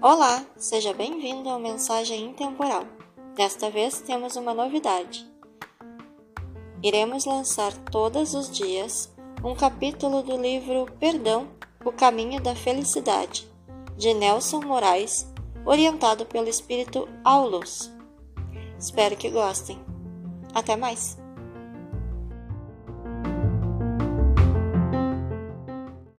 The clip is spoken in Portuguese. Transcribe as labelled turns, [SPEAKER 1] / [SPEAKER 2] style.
[SPEAKER 1] Olá, seja bem-vindo ao Mensagem Intemporal. Desta vez temos uma novidade. Iremos lançar todos os dias um capítulo do livro Perdão, o Caminho da Felicidade, de Nelson Moraes, orientado pelo Espírito Aulus. Espero que gostem. Até mais!